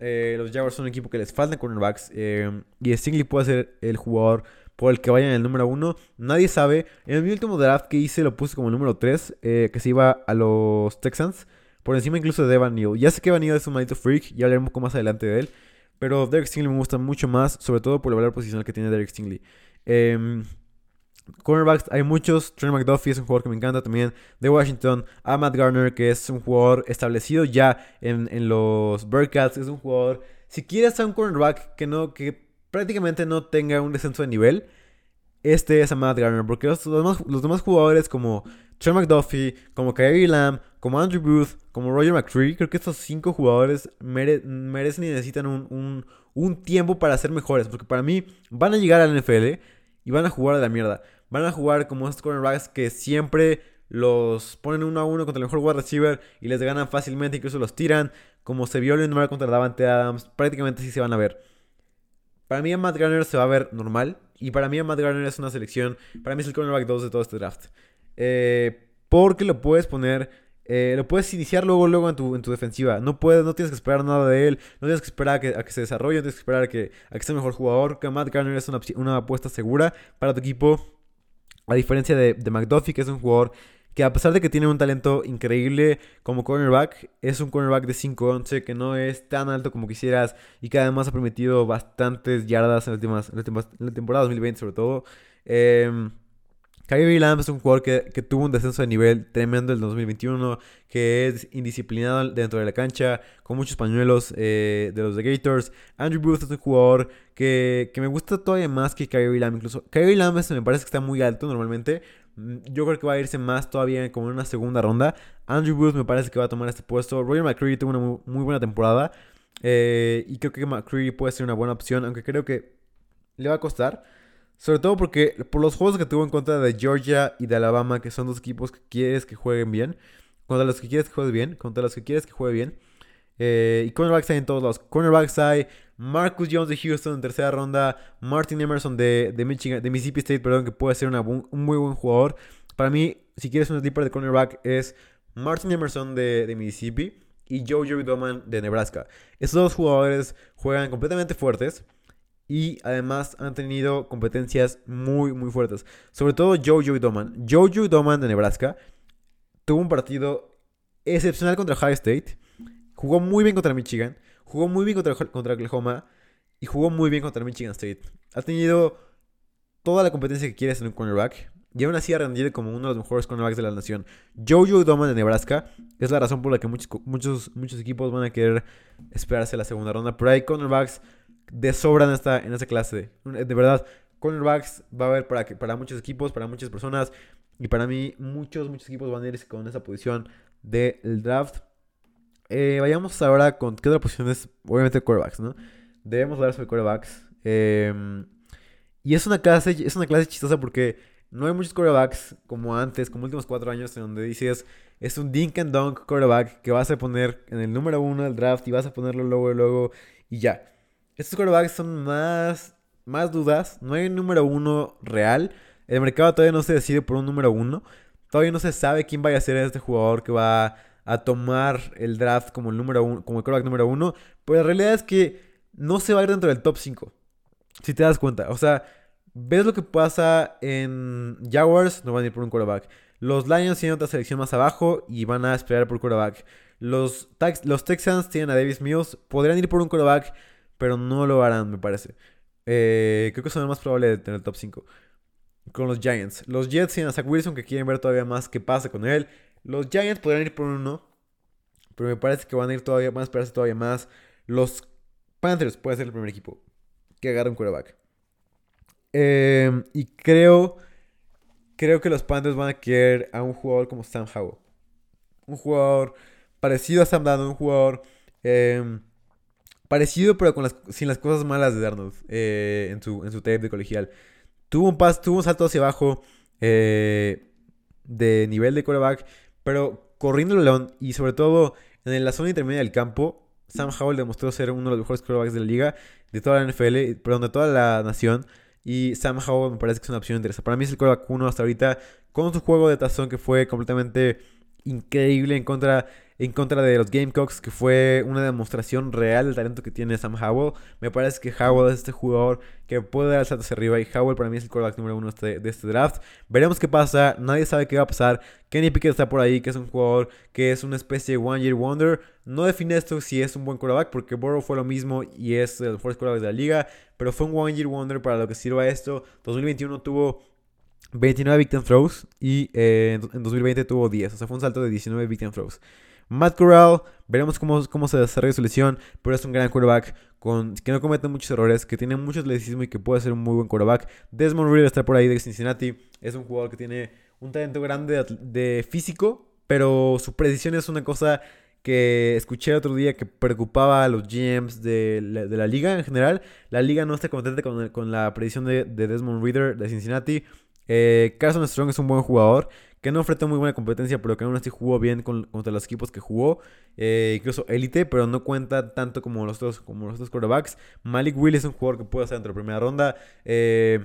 eh, los Jaguars son un equipo que les faltan cornerbacks em, y Stingley puede ser el jugador por el que vayan el número uno. Nadie sabe. En mi último draft que hice lo puse como el número 3, eh, que se iba a los Texans. Por encima incluso de Evan Neal. Ya sé que Evan Neal es un maldito freak, ya hablaré un poco más adelante de él. Pero Derek Stingley me gusta mucho más, sobre todo por el valor posicional que tiene Derek Stingley. Eh, cornerbacks hay muchos. Trent McDuffie es un jugador que me encanta también. De Washington, a Matt Garner, que es un jugador establecido ya en, en los Bearcats. Es un jugador. Si quieres a un cornerback que no, que prácticamente no tenga un descenso de nivel, este es a Matt Garner. Porque los, los demás jugadores como Trent McDuffie, como Kyrie Lamb, como Andrew Booth, como Roger McCree, creo que estos cinco jugadores merecen y necesitan un, tiempo para ser mejores. Porque para mí van a llegar al NFL y van a jugar a la mierda. Van a jugar como estos cornerbacks que siempre los ponen uno a uno contra el mejor wide receiver y les ganan fácilmente, incluso los tiran. Como se vio el número contra Davante Adams, prácticamente sí se van a ver. Para mí Matt Garner se va a ver normal. Y para mí Matt Garner es una selección. Para mí es el cornerback 2 de todo este draft. Eh, porque lo puedes poner, eh, lo puedes iniciar luego, luego en tu, en tu defensiva. No puedes, no tienes que esperar nada de él, no tienes que esperar a que, a que se desarrolle, no tienes que esperar a que, a que sea mejor jugador. Que Matt Garner es una, una, apuesta segura para tu equipo. A diferencia de, de McDuffie, que es un jugador que a pesar de que tiene un talento increíble como cornerback, es un cornerback de 5'11 que no es tan alto como quisieras y que además ha permitido bastantes yardas en, la temporada 2020 sobre todo. Eh, Kyrie Lamb es un jugador que, tuvo un descenso de nivel tremendo en el 2021, que es indisciplinado dentro de la cancha, con muchos pañuelos eh, de los de Gators. Andrew Booth es un jugador que, me gusta todavía más que Kyrie Lamb. Incluso Kyrie Lamb me parece que está muy alto normalmente. Mm, yo creo que va a irse más todavía como en una segunda ronda. Andrew Booth me parece que va a tomar este puesto. Roger McCreary tuvo una muy, buena temporada. Eh, y creo que McCreary puede ser una buena opción, aunque creo que le va a costar. Sobre todo porque por los juegos que tuvo en contra de Georgia y de Alabama, que son dos equipos que quieres que jueguen bien, contra los que quieres que juegue bien, contra los que quieres que juegue bien. Eh, y cornerbacks hay en todos los Cornerbacks hay Marcus Jones de Houston en tercera ronda, Martin Emerson de, de, Michigan, de Mississippi State, perdón, que puede ser un muy buen jugador. Para mí, si quieres un sleeper de cornerback, es Martin Emerson de, de Mississippi y Jojo Doman de Nebraska. Estos dos jugadores juegan completamente fuertes y además han tenido competencias muy, muy fuertes. Sobre todo Jojo Doman. Jojo Doman de Nebraska tuvo un partido excepcional contra High State. Jugó muy bien contra Michigan. Jugó muy bien contra, contra Oklahoma. Y jugó muy bien contra Michigan State. Ha tenido toda la competencia que quieres en un cornerback. Y aún así ha rendido como uno de los mejores cornerbacks de la nación. Jojo Doman de Nebraska es la razón por la que muchos, muchos, muchos equipos van a querer esperarse la segunda ronda. Pero hay cornerbacks de sobra en esta, en clase. De verdad, cornerbacks va a haber para, para muchos equipos, para muchas personas. Y para mí, muchos, muchos equipos van a ir con esa posición del draft. Eh, vayamos ahora con qué otra posición es, obviamente, quarterbacks, ¿no? Debemos hablar sobre quarterbacks. Em, y es una clase, es una clase chistosa porque no hay muchos quarterbacks como antes, como últimos cuatro años, en donde dices, es un dink and dunk quarterback que vas a poner en el número uno del draft y vas a ponerlo luego, luego y ya. Estos quarterbacks son más, más dudas. No hay un número uno real. El mercado todavía no se decide por un número uno. Todavía no se sabe quién vaya a ser este jugador que va a tomar el draft como el número uno, como el quarterback número uno. Pero la realidad es que no se va a ir dentro del top 5. Si te das cuenta. O sea, ves lo que pasa en Jaguars, no van a ir por un quarterback. Los Lions tienen otra selección más abajo y van a esperar por quarterback. Los, los Texans tienen a Davis Mills, podrían ir por un quarterback pero no lo harán, me parece. Eh, creo que son el más probable de tener el top 5. Con los Giants. Los Jets tienen a Zach Wilson que quieren ver todavía más qué pasa con él. Los Giants podrían ir por uno. Pero me parece que van a ir todavía, van a esperarse todavía más. Los Panthers puede ser el primer equipo que agarre un quarterback. Em, y creo, creo que los Panthers van a querer a un jugador como Sam Howell. Un jugador parecido a Sam Darnold, un jugador eh, Parecido, pero con las, sin las cosas malas de Darnold eh, en, su, en su tape de colegial. Tuvo un, pas, tuvo un salto hacia abajo eh, de nivel de quarterback, pero corriendo el balón y sobre todo en la zona intermedia del campo, Sam Howell demostró ser uno de los mejores quarterbacks de la liga, de toda la NFL, perdón, de toda la nación. Y Sam Howell me parece que es una opción interesante. Para mí es el quarterback uno hasta ahorita, con su juego de tazón que fue completamente increíble en contra en contra de los Gamecocks, que fue una demostración real del talento que tiene Sam Howell. Me parece que Howell es este jugador que puede dar el salto hacia arriba y Howell para mí es el quarterback número uno este, de este draft. Veremos qué pasa, nadie sabe qué va a pasar. Kenny Pickett está por ahí, que es un jugador que es una especie de One Year Wonder. No define esto si es un buen quarterback, porque Burrow fue lo mismo y es el mejor quarterback de la liga, pero fue un One Year Wonder para lo que sirva esto. 2021 tuvo 29 victim throws y eh, en 2020 tuvo 10, o sea, fue un salto de 19 victim throws. Matt Corral, veremos cómo, cómo se desarrolla su lesión, pero es un gran quarterback con, que no comete muchos errores, que tiene mucho atleticismo y que puede ser un muy buen quarterback. Desmond Reader está por ahí de Cincinnati, es un jugador que tiene un talento grande de, físico, pero su precisión es una cosa que escuché otro día que preocupaba a los GMs de la, liga en general. La liga no está contenta con, con la precisión de, Desmond Reader de Cincinnati. Eh, Carson Strong es un buen jugador que no enfrentó muy buena competencia, pero que aún así jugó bien contra los equipos que jugó, eh, incluso élite, pero no cuenta tanto como los dos, como los dos quarterbacks. Malik Will es un jugador que puede dentro de la primera ronda, eh,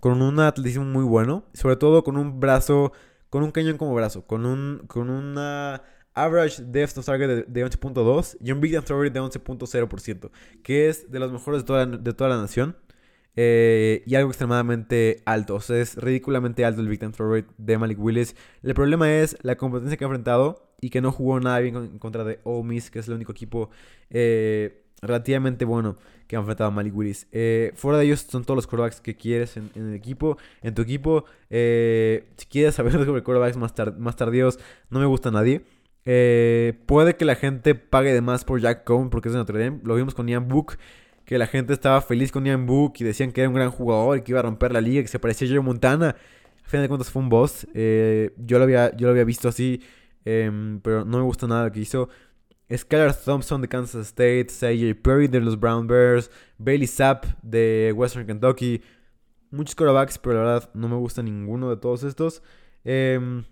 con un atletismo muy bueno, sobre todo con un brazo, con un cañón como brazo, con un, con una average depth of target de, 11.2 y un big throw de 11.0%, que es de los mejores de toda, de toda la nación. Eh, y algo extremadamente alto. O sea, es ridículamente alto el Big Time Throw Rate de Malik Willis. El problema es la competencia que ha enfrentado y que no jugó nada bien en contra de Ole Miss, que es el único equipo eh, relativamente bueno que ha enfrentado a Malik Willis. Eh, fuera de ellos son todos los quarterbacks que quieres en, el equipo. En tu equipo, si quieres saber sobre quarterbacks más, más tardíos, no me gusta nadie. puede que la gente pague de más por Jack Cohn porque es de Notre Dame. Lo vimos con Ian Book que la gente estaba feliz con Ian Book y decían que era un gran jugador y que iba a romper la liga, que se parecía a Joe Montana. Al final de cuentas fue un boss. Eh, yo, lo había, yo lo había visto así, em, pero no me gusta nada lo que hizo. Skylar Thompson de Kansas State, C.J. Perry de los Brown Bears, Bailey Sapp de Western Kentucky. Muchos quarterbacks, pero la verdad no me gusta ninguno de todos estos. Em,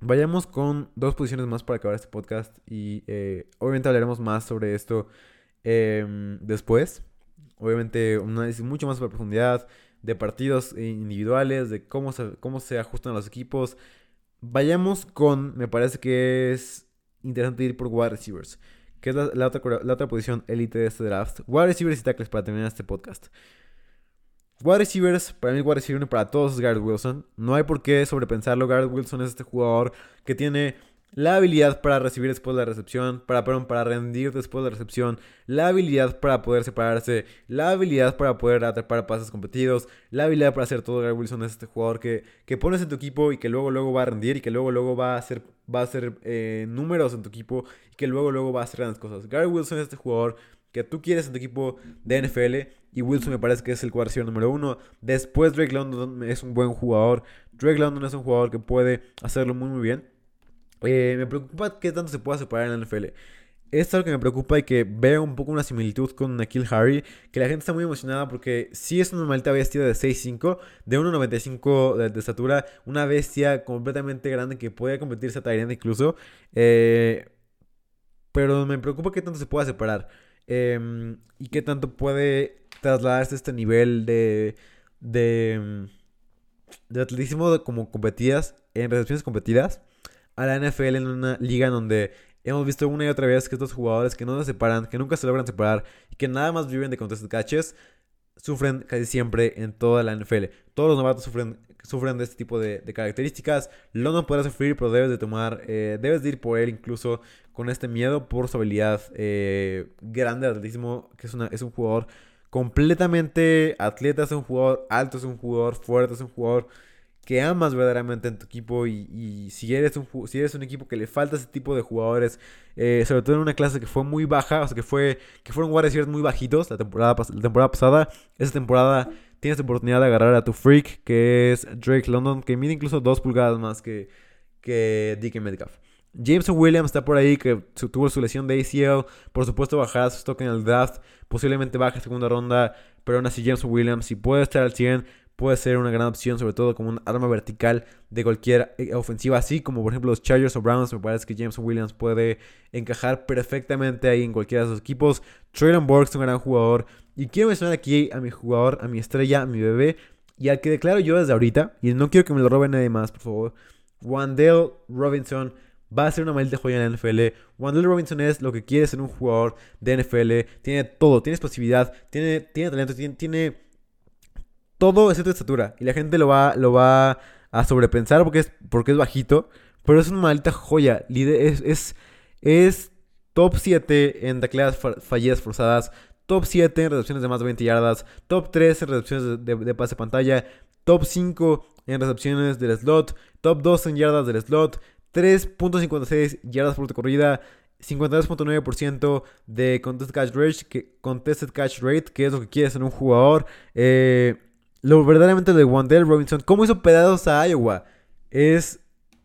vayamos con dos posiciones más para acabar este podcast y eh, obviamente hablaremos más sobre esto Em, después, obviamente, un análisis mucho más a profundidad de partidos individuales, de cómo se, cómo se ajustan los equipos. Vayamos con, me parece que es interesante ir por wide receivers, que es la, otra, la otra posición elite de este draft. Wide receivers y tackles para terminar este podcast. Wide receivers, para mí wide receiver para todos es Garrett Wilson. No hay por qué sobrepensarlo. Garrett Wilson es este jugador que tiene la habilidad para recibir después de la recepción, para, para rendir después de la recepción, la habilidad para poder separarse, la habilidad para poder atrapar pases competidos, la habilidad para hacer todo. Garrett Wilson es este jugador que, que pones en tu equipo y que luego luego va a rendir y que luego luego va a hacer, va a hacer eh, números en tu equipo y que luego luego va a hacer grandes cosas. Garrett Wilson es este jugador que tú quieres en tu equipo de NFL y Wilson me parece que es el cuarto número uno. Después Drake London es un buen jugador. Drake London es un jugador que puede hacerlo muy muy bien. Eh, me preocupa qué tanto se pueda separar en la NFL. Es algo que me preocupa y que veo un poco una similitud con Nakil Harry. Que la gente está muy emocionada porque sí es una maldita bestia de 6'5, de 1'95 de, de, estatura. Una bestia completamente grande que puede competirse a Tyrant incluso. Eh, pero me preocupa qué tanto se pueda separar. Em, y qué tanto puede trasladarse este nivel de, de, de atletismo como competidas, en recepciones competidas a la NFL en una liga en donde hemos visto una y otra vez que estos jugadores que no se separan, que nunca se logran separar y que nada más viven de contested catches, sufren casi siempre en toda la NFL. Todos los novatos sufren, sufren de este tipo de, características. no podrá sufrir, pero debes de tomar, eh, debes de ir por él incluso con este miedo por su habilidad eh, grande de atletismo, que es, una, es un jugador completamente atleta, es un jugador alto, es un jugador fuerte, es un jugador que amas verdaderamente en tu equipo y, si, eres un, si eres un equipo que le falta ese tipo de jugadores, eh, sobre todo en una clase que fue muy baja, o sea, que, fue, que fueron guardias muy bajitos la temporada, la temporada pasada, esa temporada tienes la oportunidad de agarrar a tu freak, que es Drake London, que mide incluso dos pulgadas más que, que DK Metcalf. Jameson Williams está por ahí, que tuvo su lesión de ACL. Por supuesto, bajará su stock en el draft. Posiblemente baje segunda ronda. Pero aún así, Jameson Williams, si puede estar al 100, puede ser una gran opción, sobre todo como un arma vertical de cualquier eh, ofensiva, así como por ejemplo los Chargers o Browns. Me parece que James Williams puede encajar perfectamente ahí en cualquiera de esos equipos. Traylon Burks un gran jugador. Y quiero mencionar aquí a mi jugador, a mi estrella, a mi bebé, y al que declaro yo desde ahorita, y no quiero que me lo robe nadie más, por favor. Wandale Robinson va a ser una maldita joya en la NFL. Wandale Robinson es lo que quiere ser un jugador de NFL. Tiene todo, tiene explosividad, tiene, tiene talento, tiene, tiene todo de estatura. Y la gente lo va, lo va a sobrepensar porque es, porque es bajito. Pero es una maldita joya. Es, es, es top 7 en tacleadas fallidas forzadas. Top 7 en recepciones de más de 20 yardas. Top 3 en recepciones de, de, pase pantalla. Top 5 en recepciones del slot. Top 2 en yardas del slot. 3.56 yardas por corrida. 52.9% de contested catch, rate, que, contested catch rate, que es lo que quiere ser un jugador. Eh, lo verdaderamente de Wandell Robinson, cómo hizo pedazos a Iowa, es,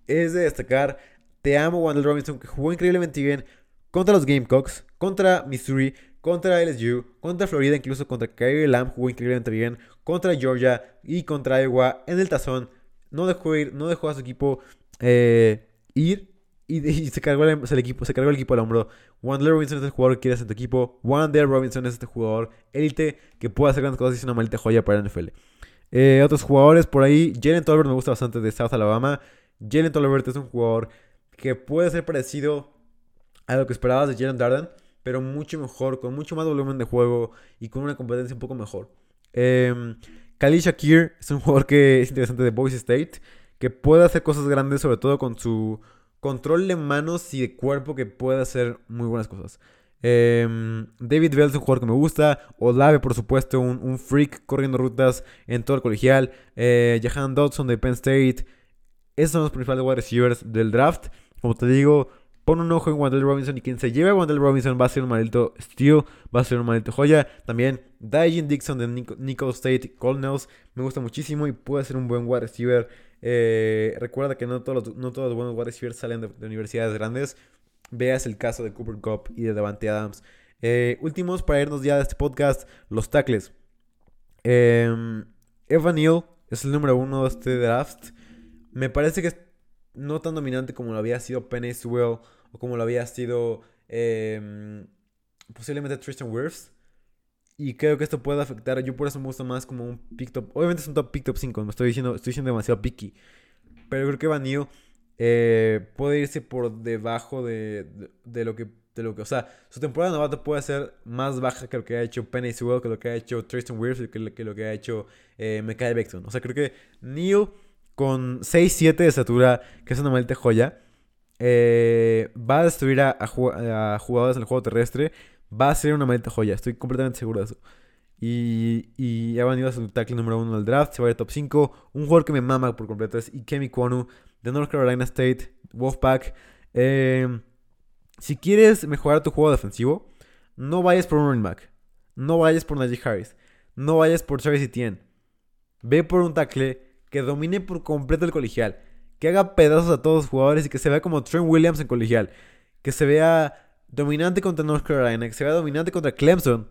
es de destacar. Te amo, Wandell Robinson, que jugó increíblemente bien contra los Gamecocks, contra Missouri, contra LSU, contra Florida, incluso contra Kyrie Lamb jugó increíblemente bien, contra Georgia y contra Iowa en el tazón. No dejó ir, no dejó a su equipo eh, ir y, se, cargó el, equipo, se cargó el equipo al hombro. Wandler Robinson es el jugador que quieres en tu equipo. Wandler Robinson es este jugador élite que puede hacer grandes cosas y es una maldita joya para la NFL. Eh, otros jugadores por ahí. Jalen Tolbert me gusta bastante de South Alabama. Jalen Tolbert es un jugador que puede ser parecido a lo que esperabas de Jalen Darden, pero mucho mejor, con mucho más volumen de juego y con una competencia un poco mejor. Eh, Khalil Shakir es un jugador que es interesante de Boise State, que puede hacer cosas grandes, sobre todo con su control de manos y de cuerpo que puede hacer muy buenas cosas. Em, David Bell es un jugador que me gusta. Olave, por supuesto, un, freak corriendo rutas en todo el colegial. Eh, Jahan Dodson de Penn State. Esos son los principales wide receivers del draft. Como te digo, pon un ojo en Wandel Robinson y quien se lleve a Wandel Robinson va a ser un maldito steal, va a ser un maldito joya. También Dajin Dixon de Nico, State Colonels me gusta muchísimo y puede ser un buen wide receiver. Eh, recuerda que no todos, los, no todos buenos wide receivers salen de, universidades grandes. Veas el caso de Cooper Cup y de Davante Adams. Eh, últimos para irnos ya de este podcast, los tackles. Em, Evan Neal es el número uno de este draft. Me parece que es no tan dominante como lo había sido Penny Sewell o como lo había sido em, posiblemente Tristan Wirfs. Y creo que esto puede afectar. Yo por eso me gusta más como un pick top. Obviamente es un top pick top 5. Me estoy diciendo, estoy diciendo demasiado picky. Pero creo que Vanille eh, puede irse por debajo de, de, lo que, de lo que... O sea, su temporada novato puede ser más baja que lo que ha hecho Penny Sewell, que lo que ha hecho Tristan Wirfs, que, que lo que ha hecho eh, Mekhi. O sea, creo que Neil con 6-7 de estatura, que es una maldita joya, eh, va a destruir a, jugadores en el juego terrestre. Va a ser una maldita joya, estoy completamente seguro de eso. Y, y ha venido a su tackle número uno del draft, se va a ir top 5. Un jugador que me mama por completo es Ikemi Kwonu de North Carolina State, Wolfpack. Eh, si quieres mejorar tu juego defensivo, no vayas por un running back. No vayas por Najee Harris. No vayas por Travis Etienne. Ve por un tackle que domine por completo el colegial, que haga pedazos a todos los jugadores y que se vea como Trent Williams en colegial, que se vea dominante contra North Carolina, que se vea dominante contra Clemson.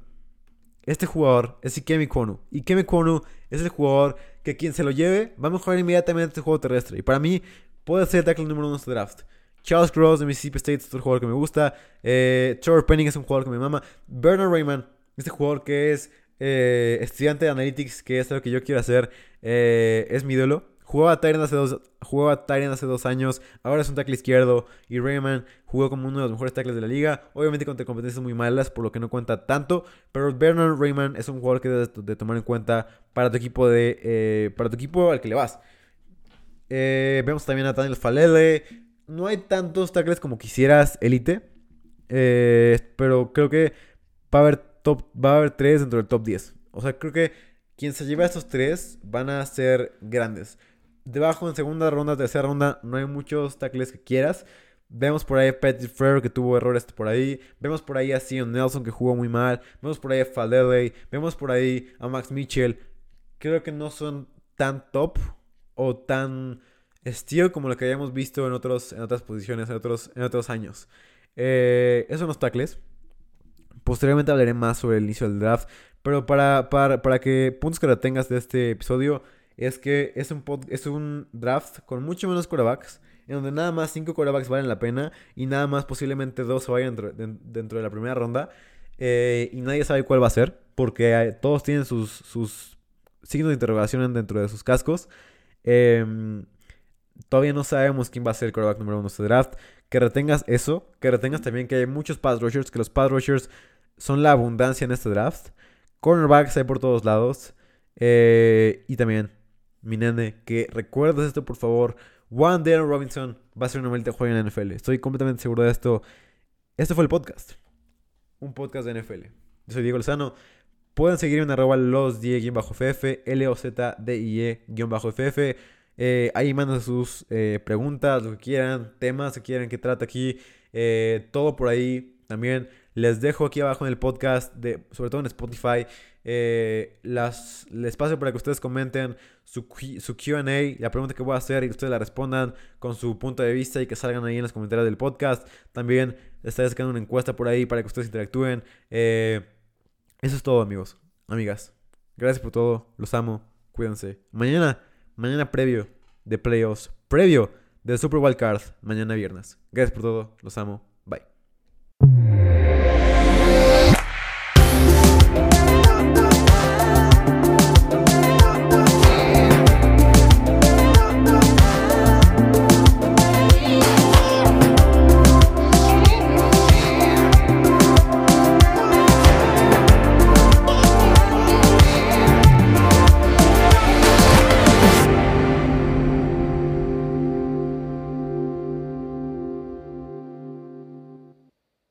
Este jugador es Ikemi Kwonu. Ikemi Kwonu es el jugador que quien se lo lleve va a mejorar inmediatamente este juego terrestre. Y para mí puede ser el tackle número uno de este draft. Charles Cross de Mississippi State es otro jugador que me gusta. Eh, Trevor Penning es un jugador que me mama. Bernard Raymond, este jugador que es eh, estudiante de Analytics, que es lo que yo quiero hacer, eh, es mi ídolo. Jugaba Tyrant hace dos, jugaba hace dos años, ahora es un tackle izquierdo y Rayman jugó como uno de los mejores tackles de la liga, obviamente contra competencias muy malas, por lo que no cuenta tanto, pero Bernard Rayman es un jugador que debes de tomar en cuenta para tu equipo de eh, para tu equipo al que le vas. vemos también a Daniel Falele, no hay tantos tackles como quisieras, élite, pero creo que va a haber va a haber tres dentro del top 10. O sea, creo que quien se lleve a estos tres van a ser grandes. Debajo en segunda ronda, tercera ronda, no hay muchos tackles que quieras. Vemos por ahí a Petit Frere que tuvo errores por ahí. Vemos por ahí a Sion Nelson que jugó muy mal. Vemos por ahí a Falele. Vemos por ahí a Max Mitchell. Creo que no son tan top o tan estilo como lo que hayamos visto en, otros, en otras posiciones, en otros, en otros años. Eh, esos son los tackles. Posteriormente hablaré más sobre el inicio del draft. Pero para, para, que puntos que retengas de este episodio es que es un, es un draft con mucho menos quarterbacks. En donde nada más 5 quarterbacks valen la pena. Y nada más posiblemente 2 se vayan dentro, de la primera ronda. Eh, y nadie sabe cuál va a ser. Porque todos tienen sus, sus signos de interrogación dentro de sus cascos. Em, todavía no sabemos quién va a ser el quarterback número uno de este draft. Que retengas eso. Que retengas también que hay muchos pass rushers. Que los pass rushers son la abundancia en este draft. Cornerbacks hay por todos lados. Eh, y también, mi nene, que recuerdes esto por favor. Juan Darren Robinson va a ser una de juego en la NFL. Estoy completamente seguro de esto. Este fue el podcast. Un podcast de NFL. Yo soy Diego Lozano. Pueden seguirme en arroba los ff L-O-Z-D-I-E-FF. Eh, ahí mandan sus eh, preguntas, lo que quieran, temas que quieran que trate aquí. Eh, todo por ahí. También les dejo aquí abajo en el podcast, de, sobre todo en Spotify, eh, las, el espacio para que ustedes comenten su, su QA, la pregunta que voy a hacer y ustedes la respondan con su punto de vista y que salgan ahí en los comentarios del podcast. También estaré sacando una encuesta por ahí para que ustedes interactúen. Eh, eso es todo, amigos, amigas. Gracias por todo, los amo, cuídense. Mañana, mañana previo de playoffs, previo de Super Wild Card, mañana viernes. Gracias por todo, los amo.